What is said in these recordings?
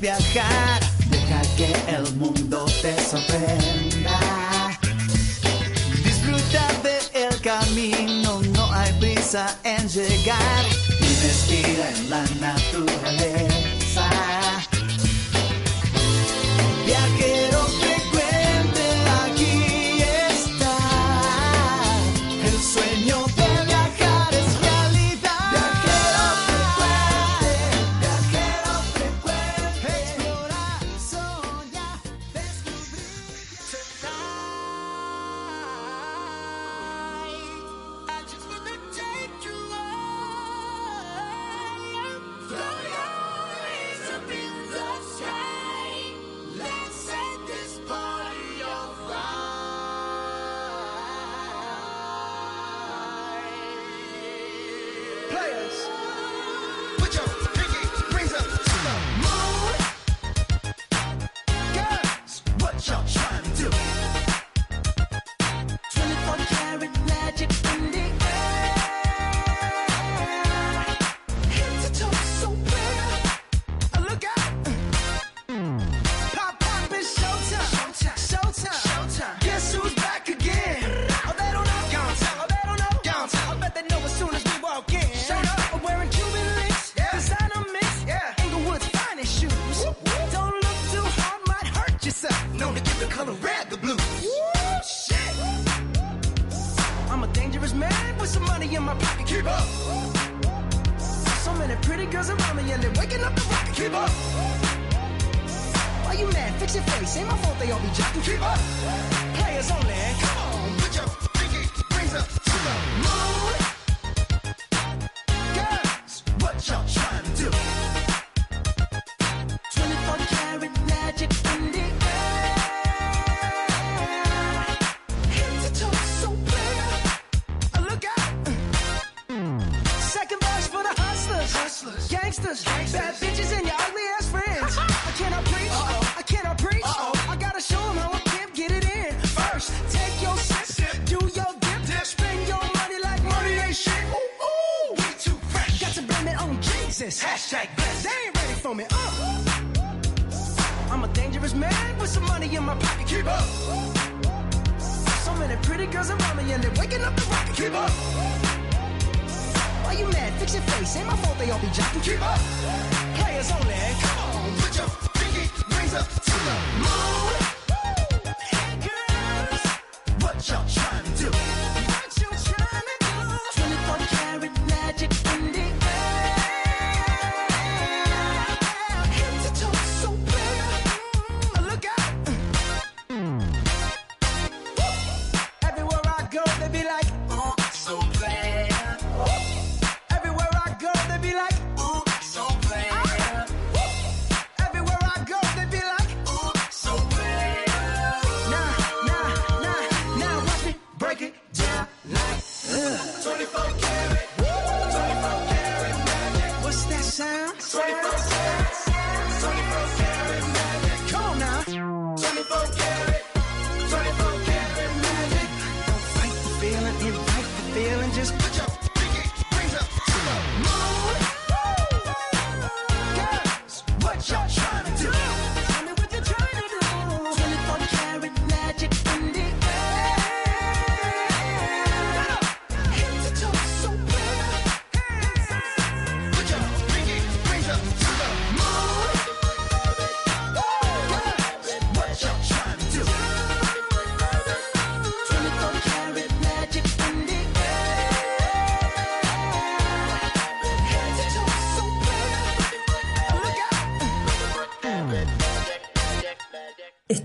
viajar. Deja que el mundo te sorprenda. Disfruta del camino, no hay prisa en llegar. Respira en la naturaleza.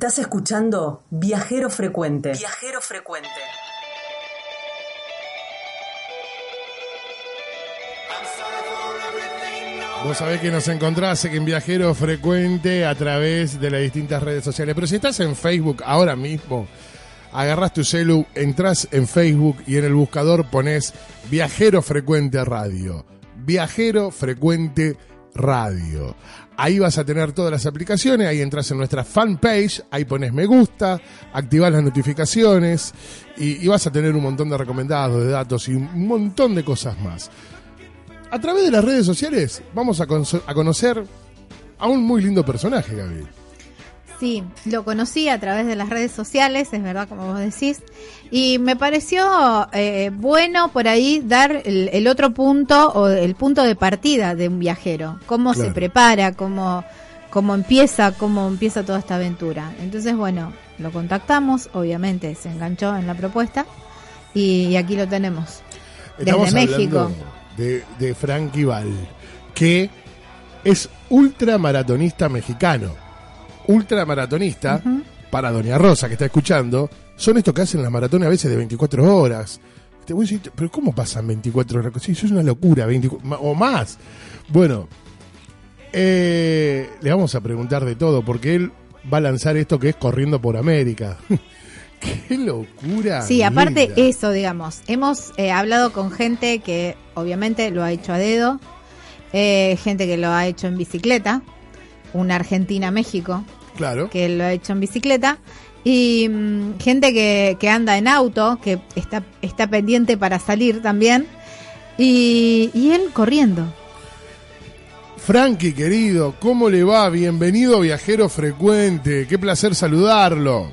Estás escuchando Viajero Frecuente. Viajero Frecuente. Vos sabés que nos encontrás en Viajero Frecuente a través de las distintas redes sociales. Pero si estás en Facebook ahora mismo, agarrás tu celu, entras en Facebook y en el buscador pones Viajero Frecuente Radio. Viajero Frecuente Radio. Ahí vas a tener todas las aplicaciones, ahí entras en nuestra fanpage, ahí pones me gusta, activas las notificaciones y, vas a tener un montón de recomendados, de datos y un montón de cosas más. A través de las redes sociales vamos a, a conocer a un muy lindo personaje, Gabriel. Sí, lo conocí a través de las redes sociales, es verdad, como vos decís, y me pareció eh, bueno por ahí dar el, el otro punto o el punto de partida de un viajero, cómo se prepara, cómo, cómo empieza, cómo empieza toda esta aventura. Entonces, bueno, lo contactamos, obviamente se enganchó en la propuesta y, y aquí lo tenemos. Estamos Desde México. de, de Frankie Val, que es ultramaratonista mexicano. Ultramaratonista, para Doña Rosa que está escuchando, son estos que hacen las maratones a veces de 24 horas. Te voy a decir, pero ¿cómo pasan 24 horas? Sí, eso es una locura, 24 ma- o más. Bueno, eh, le vamos a preguntar de todo, porque él va a lanzar esto que es Corriendo por América. ¡Qué locura! Sí, aparte linda! eso, digamos, hemos eh, hablado con gente que obviamente lo ha hecho a dedo, eh, gente que lo ha hecho en bicicleta, una Argentina-México Claro. que lo ha hecho en bicicleta, y mm, gente que, que anda en auto, que está, está pendiente para salir también, y, y él corriendo. Frankie, querido, ¿cómo le va? Bienvenido, viajero frecuente. Qué placer saludarlo.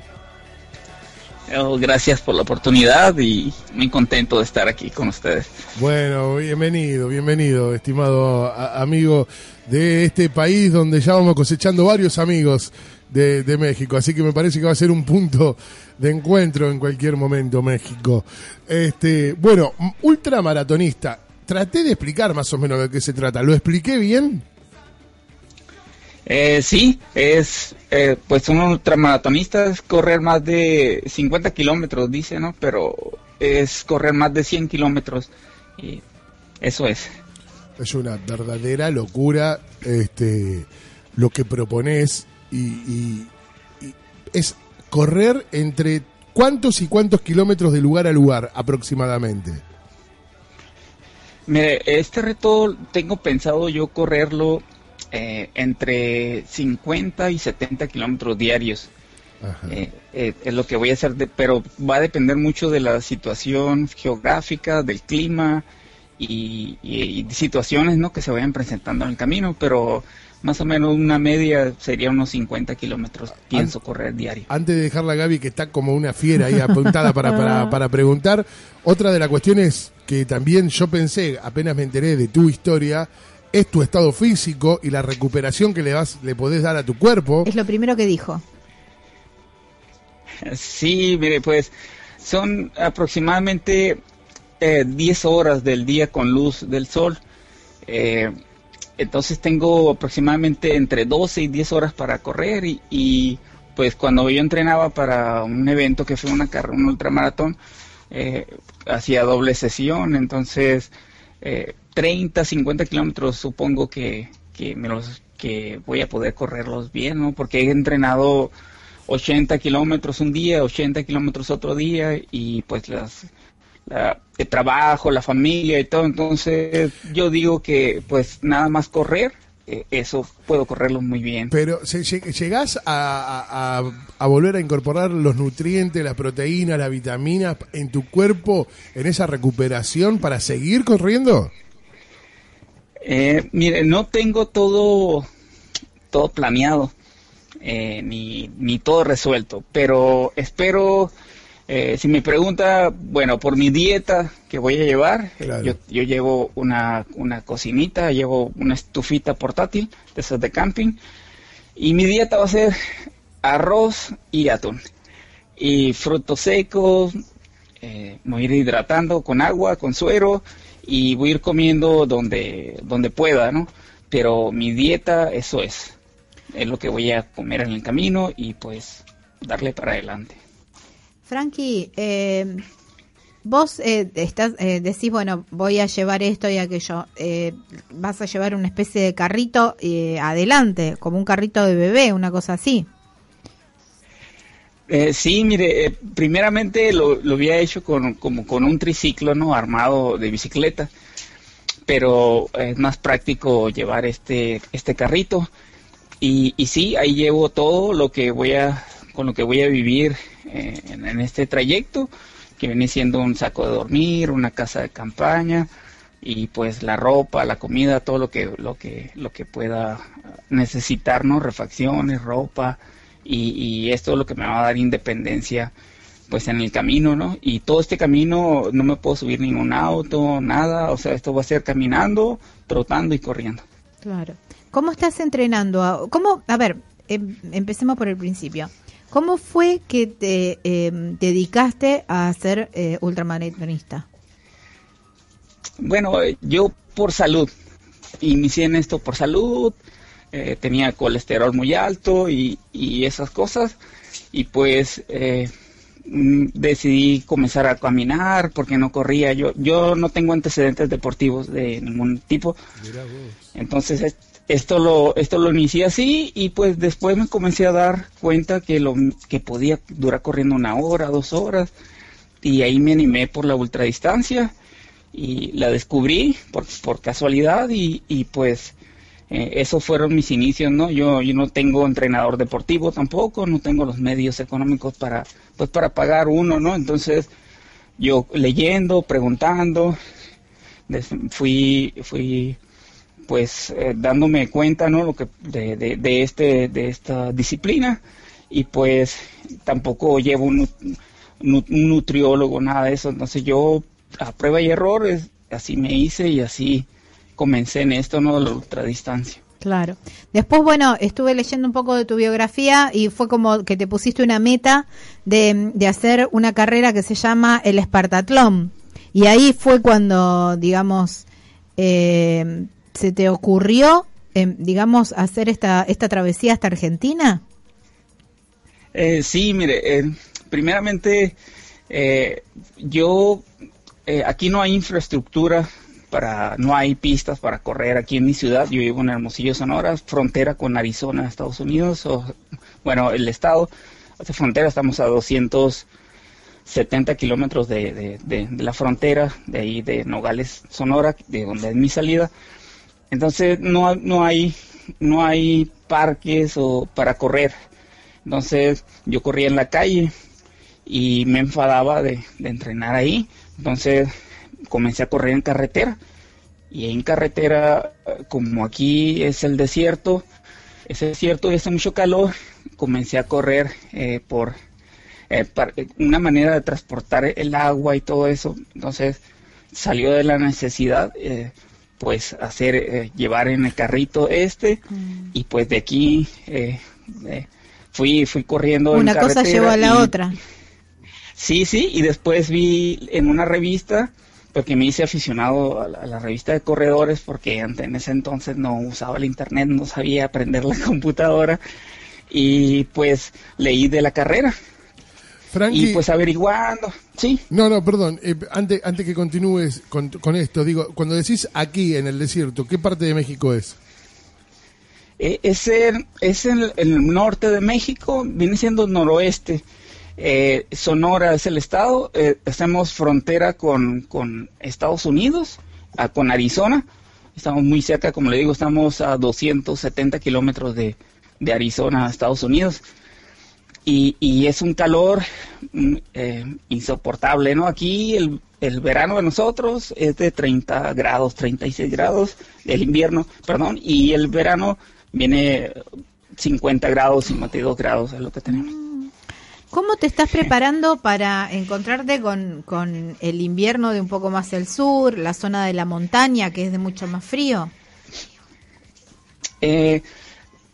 Gracias por la oportunidad y muy contento de estar aquí con ustedes. Bueno, bienvenido, bienvenido, estimado amigo de este país donde ya vamos cosechando varios amigos de, México. Así que me parece que va a ser un punto de encuentro en cualquier momento, México. Este, bueno, ultramaratonista. Traté de explicar más o menos de qué se trata. ¿Lo expliqué bien? Eh, sí, es eh, pues un ultramaratonista es correr más de 50 kilómetros, dice, ¿no? Pero es correr más de 100 kilómetros y eso es. Es una verdadera locura este, lo que propones y, y- y es correr entre cuántos y cuántos kilómetros de lugar a lugar aproximadamente. Mire, este reto tengo pensado yo correrlo eh, entre 50 y 70 kilómetros diarios. Ajá. Eh, eh, es lo que voy a hacer, de- pero va a depender mucho de la situación geográfica, del clima y, y- y situaciones ¿no? que se vayan presentando en el camino, pero más o menos una media sería unos 50 kilómetros, pienso correr diario. Antes de dejarla a Gaby, que está como una fiera ahí apuntada para, para, para preguntar, otra de las cuestiones que también yo pensé, apenas me enteré de tu historia, es tu estado físico y la recuperación que le, vas, le podés dar a tu cuerpo. Es lo primero que dijo. Sí, mire, pues son aproximadamente eh, 10 horas del día con luz del sol. Eh, entonces tengo aproximadamente entre 12 y 10 horas para correr y, y, pues cuando yo entrenaba para un evento que fue una carrera, un ultramaratón, eh, hacía doble sesión, entonces eh, 30, 50 kilómetros supongo que, que, me los, que voy a poder correrlos bien, ¿no? Porque he entrenado 80 kilómetros un día, 80 kilómetros otro día y pues las la- el trabajo, la familia y todo, entonces yo digo que pues nada más correr, eh, eso puedo correrlo muy bien. Pero se- lle- llegás a- a- a volver a incorporar los nutrientes, las proteínas, las vitaminas en tu cuerpo en esa recuperación para seguir corriendo. Eh, mire, no tengo todo, todo planeado, eh, ni, ni todo resuelto, pero espero, eh, si me pregunta, bueno, por mi dieta que voy a llevar, eh, Claro. yo, yo llevo una, una cocinita, llevo una estufita portátil, de esas de camping, y mi dieta va a ser arroz y atún, y frutos secos, me voy a ir hidratando con agua, con suero y voy a ir comiendo donde, donde pueda, ¿no? Pero mi dieta, eso es. Es lo que voy a comer en el camino y pues darle para adelante. Frankie, eh, vos eh, estás, eh, decís, bueno, voy a llevar esto y aquello. Eh, vas a llevar una especie de carrito eh, adelante, como un carrito de bebé, una cosa así. Eh, sí, mire, eh, primeramente lo, lo había hecho con, como con un triciclo, ¿no? Armado de bicicleta, pero es más práctico llevar este, este carrito. Y, y sí, ahí llevo todo lo que voy a, con lo que voy a vivir eh, en, en este trayecto, que viene siendo un saco de dormir, una casa de campaña, y pues la ropa, la comida, todo lo que lo que lo que pueda necesitar, ¿no? Refacciones, ropa y, y esto es lo que me va a dar independencia pues en el camino, ¿no? Y todo este camino no me puedo subir ningún auto, nada, o sea, esto va a ser caminando, trotando y corriendo. Claro. ¿Cómo estás entrenando? a- ¿Cómo, a ver, em- empecemos por el principio. ¿Cómo fue que te em, dedicaste a ser eh, ultramaratonista? Bueno, eh, yo por salud, inicié en esto por salud, eh, tenía colesterol muy alto y, y esas cosas, y pues eh, mm, decidí comenzar a caminar porque no corría. Yo, yo no tengo antecedentes deportivos de ningún tipo, entonces es- esto lo, esto lo inicié así y pues después me comencé a dar cuenta que lo que podía durar corriendo una hora, dos horas, y ahí me animé por la ultradistancia y la descubrí por, por casualidad y, y pues eh, esos fueron mis inicios, ¿no? Yo, yo no tengo entrenador deportivo tampoco, no tengo los medios económicos para, pues para pagar uno, ¿no? Entonces yo leyendo, preguntando, fui, fui pues eh, dándome cuenta, ¿no? Lo que de, de, de este, de esta disciplina y pues tampoco llevo un, un nutriólogo, nada de eso, entonces yo a prueba y error es- así me hice y así comencé en esto, ¿no? De la ultradistancia. Claro. Después, bueno, estuve leyendo un poco de tu biografía y fue como que te pusiste una meta de, de hacer una carrera que se llama el Espartatlón. Y ahí fue cuando, digamos, eh, se te ocurrió, eh, digamos, hacer esta, esta travesía hasta Argentina. Eh, sí, mire, eh, primeramente eh, yo aquí no hay infraestructura para, no hay pistas para correr aquí en mi ciudad. Yo vivo en Hermosillo, Sonora, frontera con Arizona, Estados Unidos, o bueno, el estado hace frontera, estamos a 270 kilómetros de, de, de, de la frontera, de ahí de Nogales, Sonora, de donde es mi salida. Entonces no, no hay no hay parques o para correr. Entonces yo corría en la calle y me enfadaba de, de entrenar ahí. Entonces comencé a correr en carretera. Y en carretera, como aquí es el desierto, es desierto y hace mucho calor, comencé a correr eh, por eh, una manera de transportar el agua y todo eso. Entonces salió de la necesidad, eh, pues hacer, eh, llevar en el carrito este y pues de aquí fui, fui corriendo. en Una cosa carretera llevó a la y- otra. Sí, sí, y después vi en una revista, porque me hice aficionado a la, a la revista de corredores, porque en ese entonces no usaba el internet, no sabía aprender la computadora, y pues leí de la carrera, Frankie, y pues averiguando, sí, no, no, perdón, eh, antes, antes que continúes con, con esto, digo, cuando decís aquí en el desierto, ¿qué parte de México es? Eh, es en, es en el norte de México, viene siendo noroeste. Eh, Sonora es el estado, eh, hacemos frontera con, con Estados Unidos, ah, con Arizona. Estamos muy cerca, como le digo, estamos a 270 kilómetros de, de Arizona a Estados Unidos. Y, y es un calor mm, eh, insoportable, ¿no? Aquí el, el verano de nosotros es de 30 grados, 36 grados, el invierno, perdón, y el verano viene 50 grados, 52 grados, es lo que tenemos. ¿Cómo te estás preparando para encontrarte con, con el invierno de un poco más el sur, la zona de la montaña que es de mucho más frío? Eh,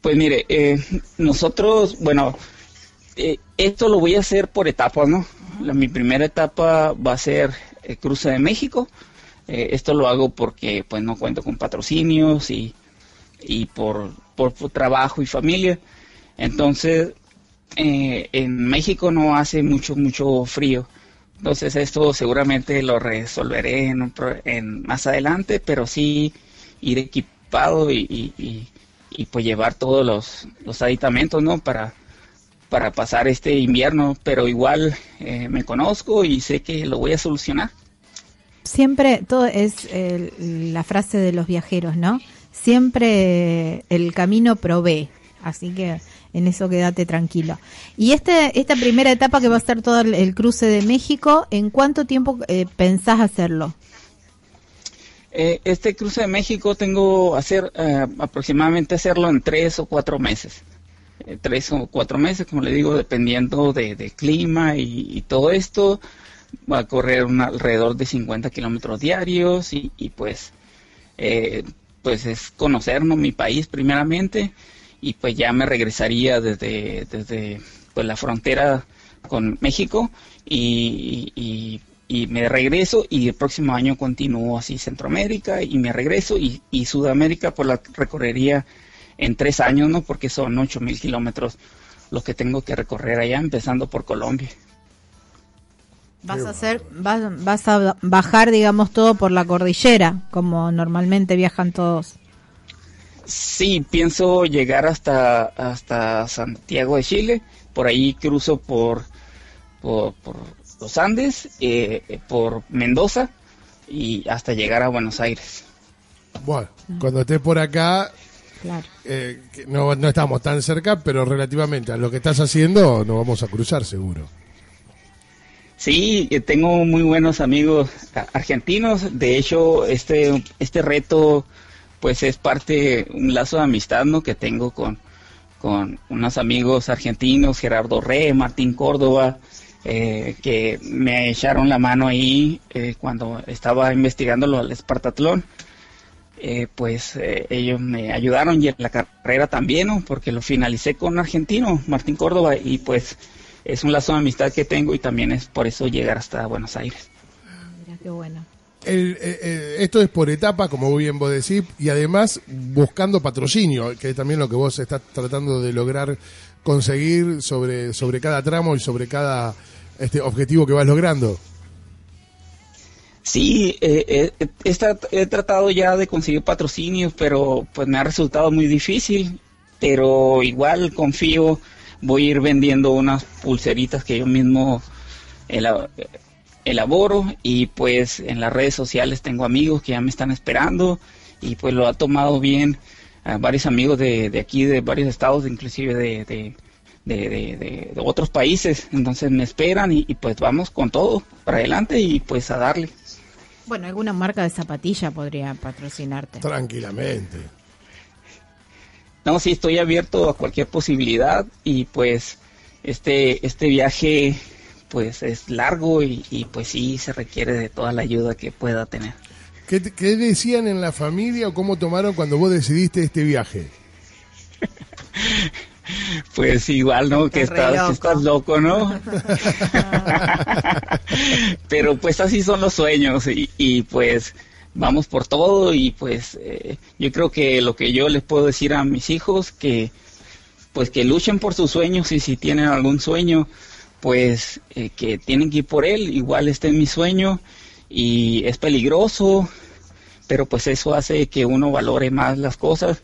pues mire, eh, nosotros, bueno, eh, esto lo voy a hacer por etapas, ¿no? Mi primera etapa va a ser el cruce de México. Eh, esto lo hago porque pues no cuento con patrocinios y, y por, por trabajo y familia. Entonces, eh, en México no hace mucho, mucho frío. Entonces esto seguramente lo resolveré en, en más adelante, pero sí ir equipado y, y, pues llevar todos los, los aditamentos, ¿no? Para, para pasar este invierno, pero igual eh, me conozco y sé que lo voy a solucionar. Siempre, todo es eh, la frase de los viajeros, ¿no? Siempre el camino provee, así que en eso quédate tranquilo. Y este, esta primera etapa que va a ser todo el, cruce de México, ¿en cuánto tiempo eh, pensás hacerlo? Eh, este cruce de México tengo hacer eh, aproximadamente hacerlo en tres o cuatro meses. Eh, tres o cuatro meses, como le digo, dependiendo de, clima y, todo esto. Va a correr un alrededor de 50 kilómetros diarios y, pues, eh, pues es conocer ¿no? mi país primeramente y pues ya me regresaría desde, desde pues la frontera con México y, y, y me regreso y el próximo año continúo así Centroamérica y me regreso y, y Sudamérica pues la recorrería en tres años, ¿no? Porque son ocho mil kilómetros los que tengo que recorrer allá, empezando por Colombia. Vas a hacer, vas, vas a bajar, digamos, todo por la cordillera, como normalmente viajan todos. Sí, pienso llegar hasta, hasta Santiago de Chile, por ahí cruzo por, por, por los Andes, eh, por Mendoza y hasta llegar a Buenos Aires. Bueno, cuando estés por acá, Claro. eh, que no, no estamos tan cerca, pero relativamente a lo que estás haciendo, nos vamos a cruzar seguro. Sí, eh, tengo muy buenos amigos argentinos. De hecho, este, este reto, pues es parte, un lazo de amistad, ¿no? Que tengo con, con unos amigos argentinos, Gerardo Re, Martín Córdoba, eh, que me echaron la mano ahí eh, cuando estaba investigando lo del Espartatlón. Eh, pues eh, ellos me ayudaron y en la carrera también, ¿no? Porque lo finalicé con un argentino, Martín Córdoba, y pues es un lazo de amistad que tengo y también es por eso llegar hasta Buenos Aires. Mira qué bueno. El, eh, eh, esto es por etapa, como bien vos decís, y además buscando patrocinio, que es también lo que vos estás tratando de lograr conseguir sobre, sobre cada tramo y sobre cada este objetivo que vas logrando. Sí, eh, eh, he, tra- he tratado ya de conseguir patrocinios, pero pues me ha resultado muy difícil, pero igual confío, voy a ir vendiendo unas pulseritas que yo mismo elaboro y pues en las redes sociales tengo amigos que ya me están esperando y pues lo ha tomado bien a varios amigos de, de aquí, de varios estados, inclusive de, de, de, de- de- de otros países, entonces me esperan y, y pues vamos con todo para adelante y pues a darle. Bueno, alguna marca de zapatilla podría patrocinarte. Tranquilamente. No, sí, estoy abierto a cualquier posibilidad y pues este, este viaje pues es largo y, y, pues sí se requiere de toda la ayuda que pueda tener. ¿Qué, te- qué decían en la familia o cómo tomaron cuando vos decidiste este viaje? Pues igual, ¿no? Que Estás loco. estás loco, ¿no? Pero pues así son los sueños y, y, pues vamos por todo y pues eh, yo creo que lo que yo les puedo decir a mis hijos que pues que luchen por sus sueños y si tienen algún sueño pues eh, que tienen que ir por él igual este es mi sueño y es peligroso pero pues eso hace que uno valore más las cosas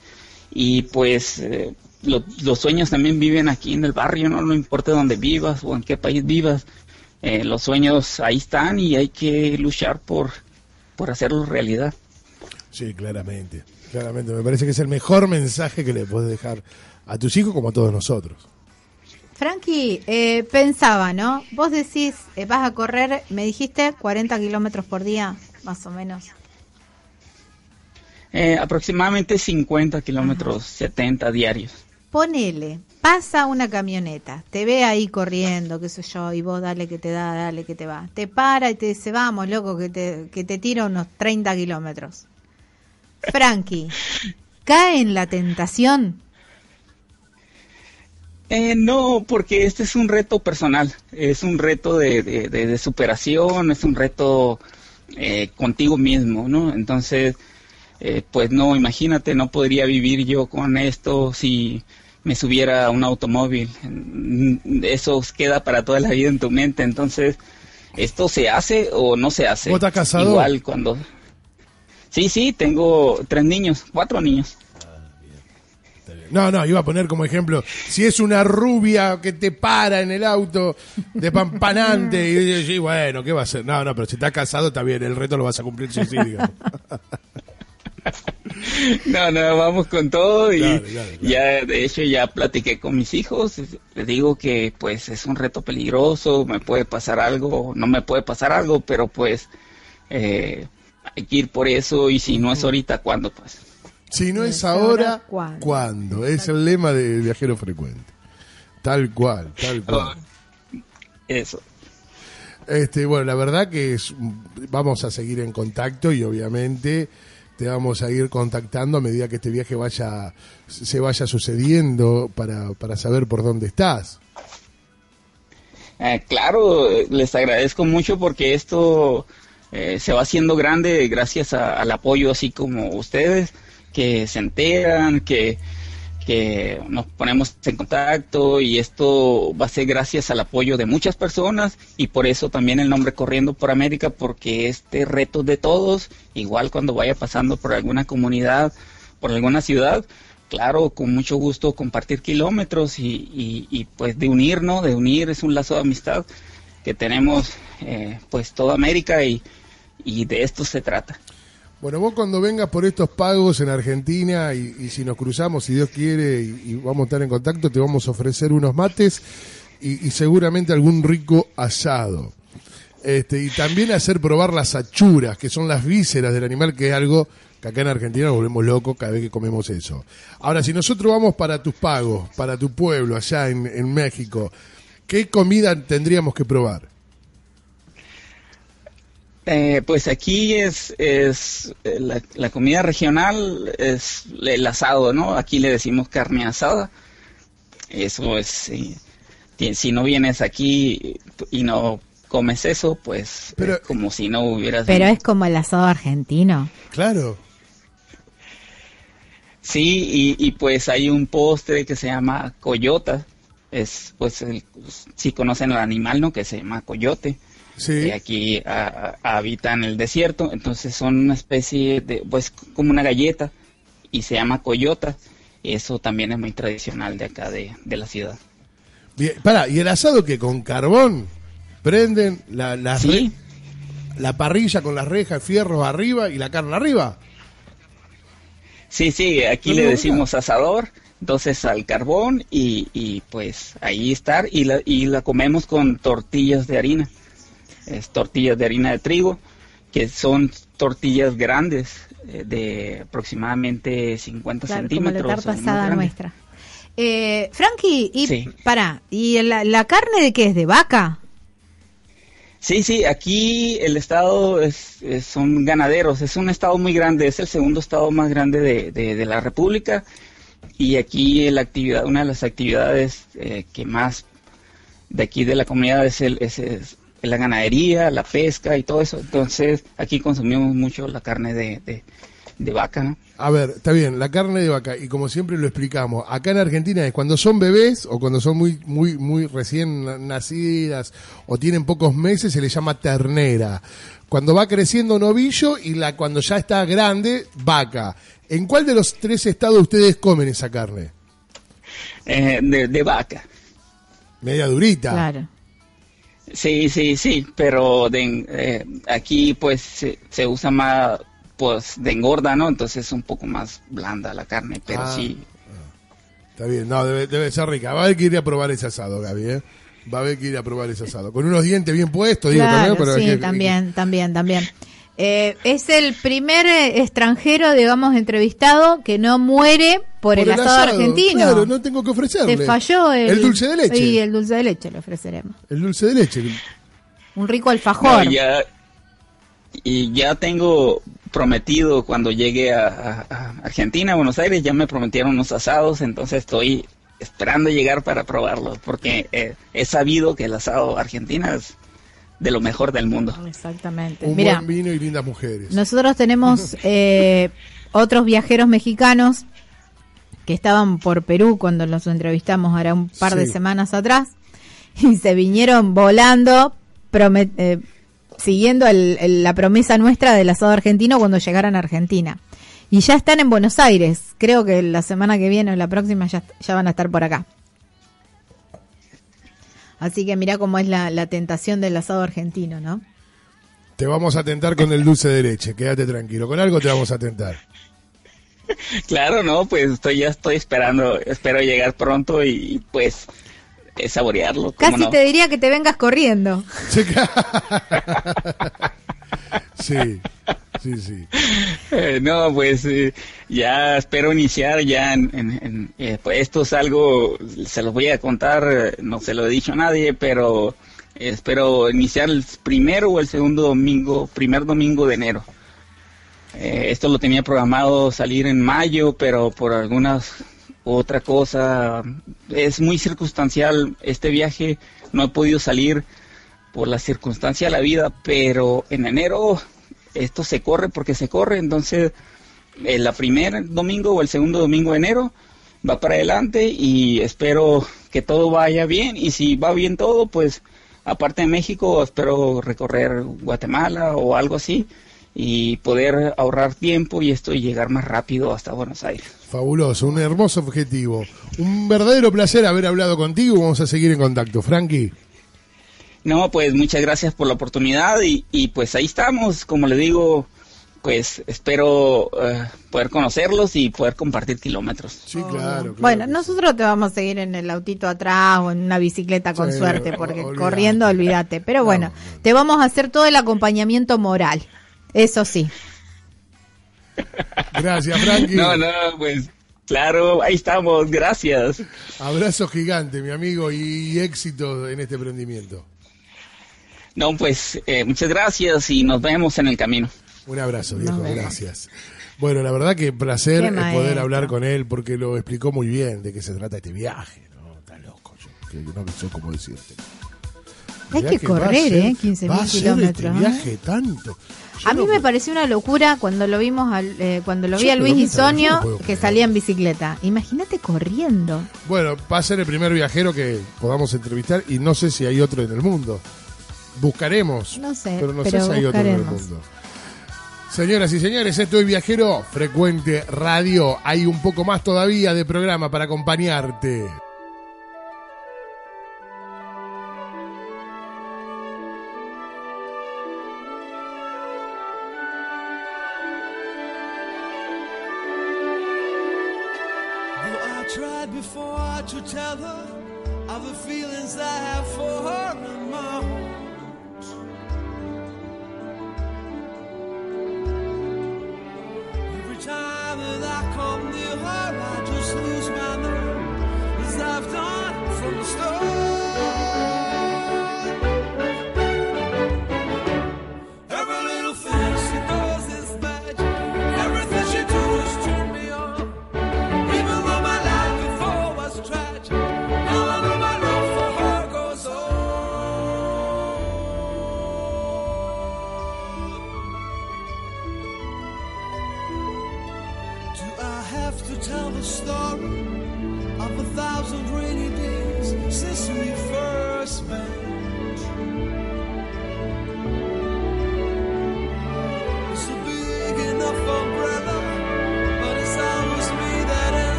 y pues eh, lo- los sueños también viven aquí en el barrio, no, no importa dónde vivas o en qué país vivas, eh, los sueños ahí están y hay que luchar por, por hacerlos realidad. Sí, claramente. Claramente. Me parece que es el mejor mensaje que le puedes dejar a tus hijos como a todos nosotros. Frankie, eh, pensaba, ¿no? Vos decís, eh, vas a correr, me dijiste 40 kilómetros por día, más o menos. Eh, aproximadamente 50 kilómetros, 70 diarios. Ponele, pasa una camioneta, te ve ahí corriendo, qué sé yo, y vos dale que te da, dale que te va. Te para y te dice, vamos, loco, que te, que te tira unos 30 kilómetros. Frankie, ¿cae en la tentación? Eh, no, porque este es un reto personal, es un reto de, de- de- de superación, es un reto eh, contigo mismo, ¿no? Entonces, eh, pues no, imagínate, no podría vivir yo con esto si me subiera a un automóvil. Mm, Eso queda para toda la vida en tu mente, entonces, ¿esto se hace o no se hace? ¿Vos estás casado? Igual cuando... Sí, sí, tengo tres niños, cuatro niños. No, no, iba a poner como ejemplo, si es una rubia que te para en el auto de pampanante y sí, bueno, ¿qué va a hacer? No, no, pero si estás casado está bien, el reto lo vas a cumplir sí, sí, digamos. No, no, vamos con todo y Claro, claro, claro. ya, de hecho, ya platiqué con mis hijos. Les digo que, pues, es un reto peligroso, me puede pasar algo, no me puede pasar algo, pero pues, eh, hay que ir por eso y si no es ahorita, ¿cuándo? Pues Si no es ahora, ahora, ¿cuándo? ¿cuándo? Es el lema del viajero frecuente. Tal cual, tal cual. eso. Este, bueno, la verdad que es, vamos a seguir en contacto y obviamente te vamos a ir contactando a medida que este viaje vaya se vaya sucediendo para, para saber por dónde estás. Eh, claro, les agradezco mucho porque esto eh, se va haciendo grande gracias a- al apoyo así como ustedes que se enteran, que, que nos ponemos en contacto y esto va a ser gracias al apoyo de muchas personas y por eso también el nombre Corriendo por América porque este reto de todos, igual cuando vaya pasando por alguna comunidad, por alguna ciudad, claro, con mucho gusto compartir kilómetros y, y, pues de unirnos, de unir es un lazo de amistad que tenemos eh, pues toda América y, y de esto se trata. Bueno, vos cuando vengas por estos pagos en Argentina y, si nos cruzamos, si Dios quiere, y, vamos a estar en contacto, te vamos a ofrecer unos mates y, seguramente algún rico asado. Este, y también hacer probar las achuras, que son las vísceras del animal, que es algo que acá en Argentina nos volvemos locos cada vez que comemos eso. Ahora, si nosotros vamos para tus pagos, para tu pueblo, allá en México, ¿qué comida tendríamos que probar? Eh, pues aquí es, es eh, la, la comida regional, es el asado, ¿no? Aquí le decimos carne asada. Eso es, eh, si no vienes aquí y no comes eso, pues Pero- es como si no hubieras... Pero es como el asado argentino. Claro. Sí, y, y pues hay un postre que se llama coyota. Es, pues, el, si conocen el animal, ¿no? Que se llama coyote. Sí. que aquí a- a- habita en el desierto, entonces son una especie de, pues como una galleta y se llama coyota. Eso también es muy tradicional de acá de, de la ciudad. Bien, pará, ¿y el asado que con carbón? Prenden la, la, Sí, re- la parrilla con las rejas, fierros arriba y la carne arriba. sí, sí, aquí le decimos asador, entonces al carbón y, y pues ahí estar y la, y la comemos con tortillas de harina. Es tortillas de harina de trigo, que son tortillas grandes, eh, de aproximadamente 50 Claro, como la centímetros. tarta o más asada grandes. nuestra. Eh, Frankie, y Sí. pará, ¿y la, la carne de qué es? ¿De vaca? Sí, sí, aquí el estado es, es- son ganaderos, es un estado muy grande, es el segundo estado más grande de, de- de la República y aquí la actividad, una de las actividades eh, que más de aquí de la comunidad es, el, es, es la ganadería, la pesca y todo eso, entonces aquí consumimos mucho la carne de, de, de vaca, ¿no? A ver, está bien, la carne de vaca, y como siempre lo explicamos, acá en Argentina es cuando son bebés o cuando son muy, muy, muy recién na- nacidas o tienen pocos meses se le llama ternera. Cuando va creciendo novillo y la cuando ya está grande, vaca. ¿En cuál de los tres estados ustedes comen esa carne? Eh, de, de vaca. Media durita. Claro. Sí, sí, sí, pero de, eh, aquí pues se, se usa más pues de engorda, ¿no? Entonces es un poco más blanda la carne, pero Ah. sí. Está bien, no, debe, debe ser rica. Va a haber que ir a probar ese asado, Gaby, ¿eh? Va a haber que ir a probar ese asado. Con unos dientes bien puestos, digo Claro, también, pero hay sí, que- también, también, también. Eh, es el primer eh, extranjero, digamos, entrevistado que no muere por, el, asado, argentino. Claro, no tengo que ofrecerle. Te falló el, El dulce de leche. Sí, el dulce de leche le ofreceremos. El dulce de leche. Un rico alfajor. No, ya, y ya tengo prometido cuando llegue a, a- a Argentina, a Buenos Aires, ya me prometieron unos asados, entonces estoy esperando llegar para probarlos, porque eh, he sabido que el asado argentino es de lo mejor del mundo. Exactamente. Un Mira, buen vino y lindas mujeres. nosotros tenemos eh, otros viajeros mexicanos que estaban por Perú cuando los entrevistamos ahora un par de semanas atrás y se vinieron volando promet- eh, siguiendo el- el- la promesa nuestra del asado argentino cuando llegaran a Argentina. Y ya están en Buenos Aires. Creo que la semana que viene o la próxima ya, ya van a estar por acá. Así que mira cómo es la, la tentación del asado argentino, ¿no? Te vamos a tentar con el dulce de leche, quédate tranquilo. Con algo te vamos a tentar. Claro, no, pues estoy ya estoy esperando, espero llegar pronto y pues eh, saborearlo. ¿cómo Casi no? te diría que te vengas corriendo. Sí, Sí, sí. Eh, no, pues eh, ya espero iniciar ya en, en- eh, pues esto es algo, se los voy a contar, no se lo he dicho a nadie, pero espero iniciar el primero o el segundo domingo, primer domingo de enero. Esto lo tenía programado salir en mayo, pero por algunas otra cosa es muy circunstancial este viaje, no he podido salir por la circunstancia de la vida, pero en enero esto se corre porque se corre, entonces el la primer domingo o el segundo domingo de enero va para adelante y espero que todo vaya bien y si va bien todo, pues aparte de México espero recorrer Guatemala o algo así y poder ahorrar tiempo y esto y llegar más rápido hasta Buenos Aires. Fabuloso, un hermoso objetivo. Un verdadero placer haber hablado contigo. Vamos a seguir en contacto. Frankie. No, pues muchas gracias por la oportunidad y, y pues ahí estamos, como le digo, pues espero eh, poder conocerlos y poder compartir kilómetros. Sí, claro. claro Bueno, nosotros te vamos a seguir en el autito atrás o en una bicicleta con Sí, suerte, porque olvidate. corriendo, olvídate. Pero bueno, No, te vamos a hacer todo el acompañamiento moral. Eso sí. sí. Gracias, Frankie. No, no, pues claro, ahí estamos, gracias. Abrazo gigante, mi amigo, y éxito en este emprendimiento. No, pues eh, muchas gracias y nos vemos en el camino. Un abrazo, viejo, gracias. Bueno, la verdad que placer Qué es poder maestro. hablar con él porque lo explicó muy bien de qué se trata este viaje. No, está loco, yo que no sé cómo decirte. Hay que correr, ¿eh? 15.000 va a ser kilómetros, Este ¿eh? viaje tanto. Yo A mí no- me pareció una locura cuando lo vimos, al, eh, cuando lo vi Yo, a Luis ¿dónde y? Yo no Sonio que salía en bicicleta. Imagínate corriendo. Bueno, va a ser el primer viajero que podamos entrevistar y no sé si hay otro en el mundo. Buscaremos. No sé, pero no sé pero si hay otro en el mundo. Señoras y señores, esto es Viajero Frecuente Radio. Hay un poco más todavía de programa para acompañarte.